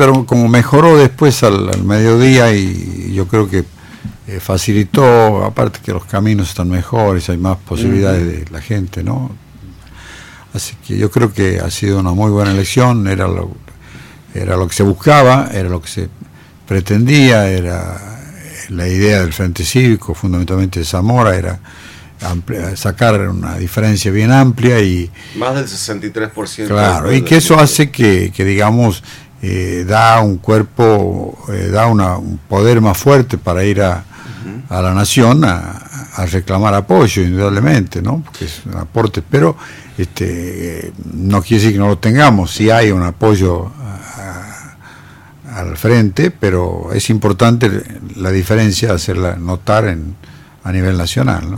pero como mejoró después al, mediodía y yo creo que eh, facilitó, aparte que los caminos están mejores, hay más posibilidades de la gente, ¿no? Así que yo creo que ha sido una muy buena elección, era lo, era lo que se buscaba, era lo que se pretendía, era la idea del Frente Cívico, fundamentalmente de Zamora, era sacar una diferencia bien amplia y... Más del 63%. Claro, y que eso hace que, digamos, eh, da un cuerpo, eh, da una, un poder más fuerte para ir a, a la nación a, reclamar apoyo, indudablemente, ¿no? Porque es un aporte, pero este, no quiere decir que no lo tengamos, si hay un apoyo al frente, pero es importante la diferencia hacerla notar en, a nivel nacional. ¿no?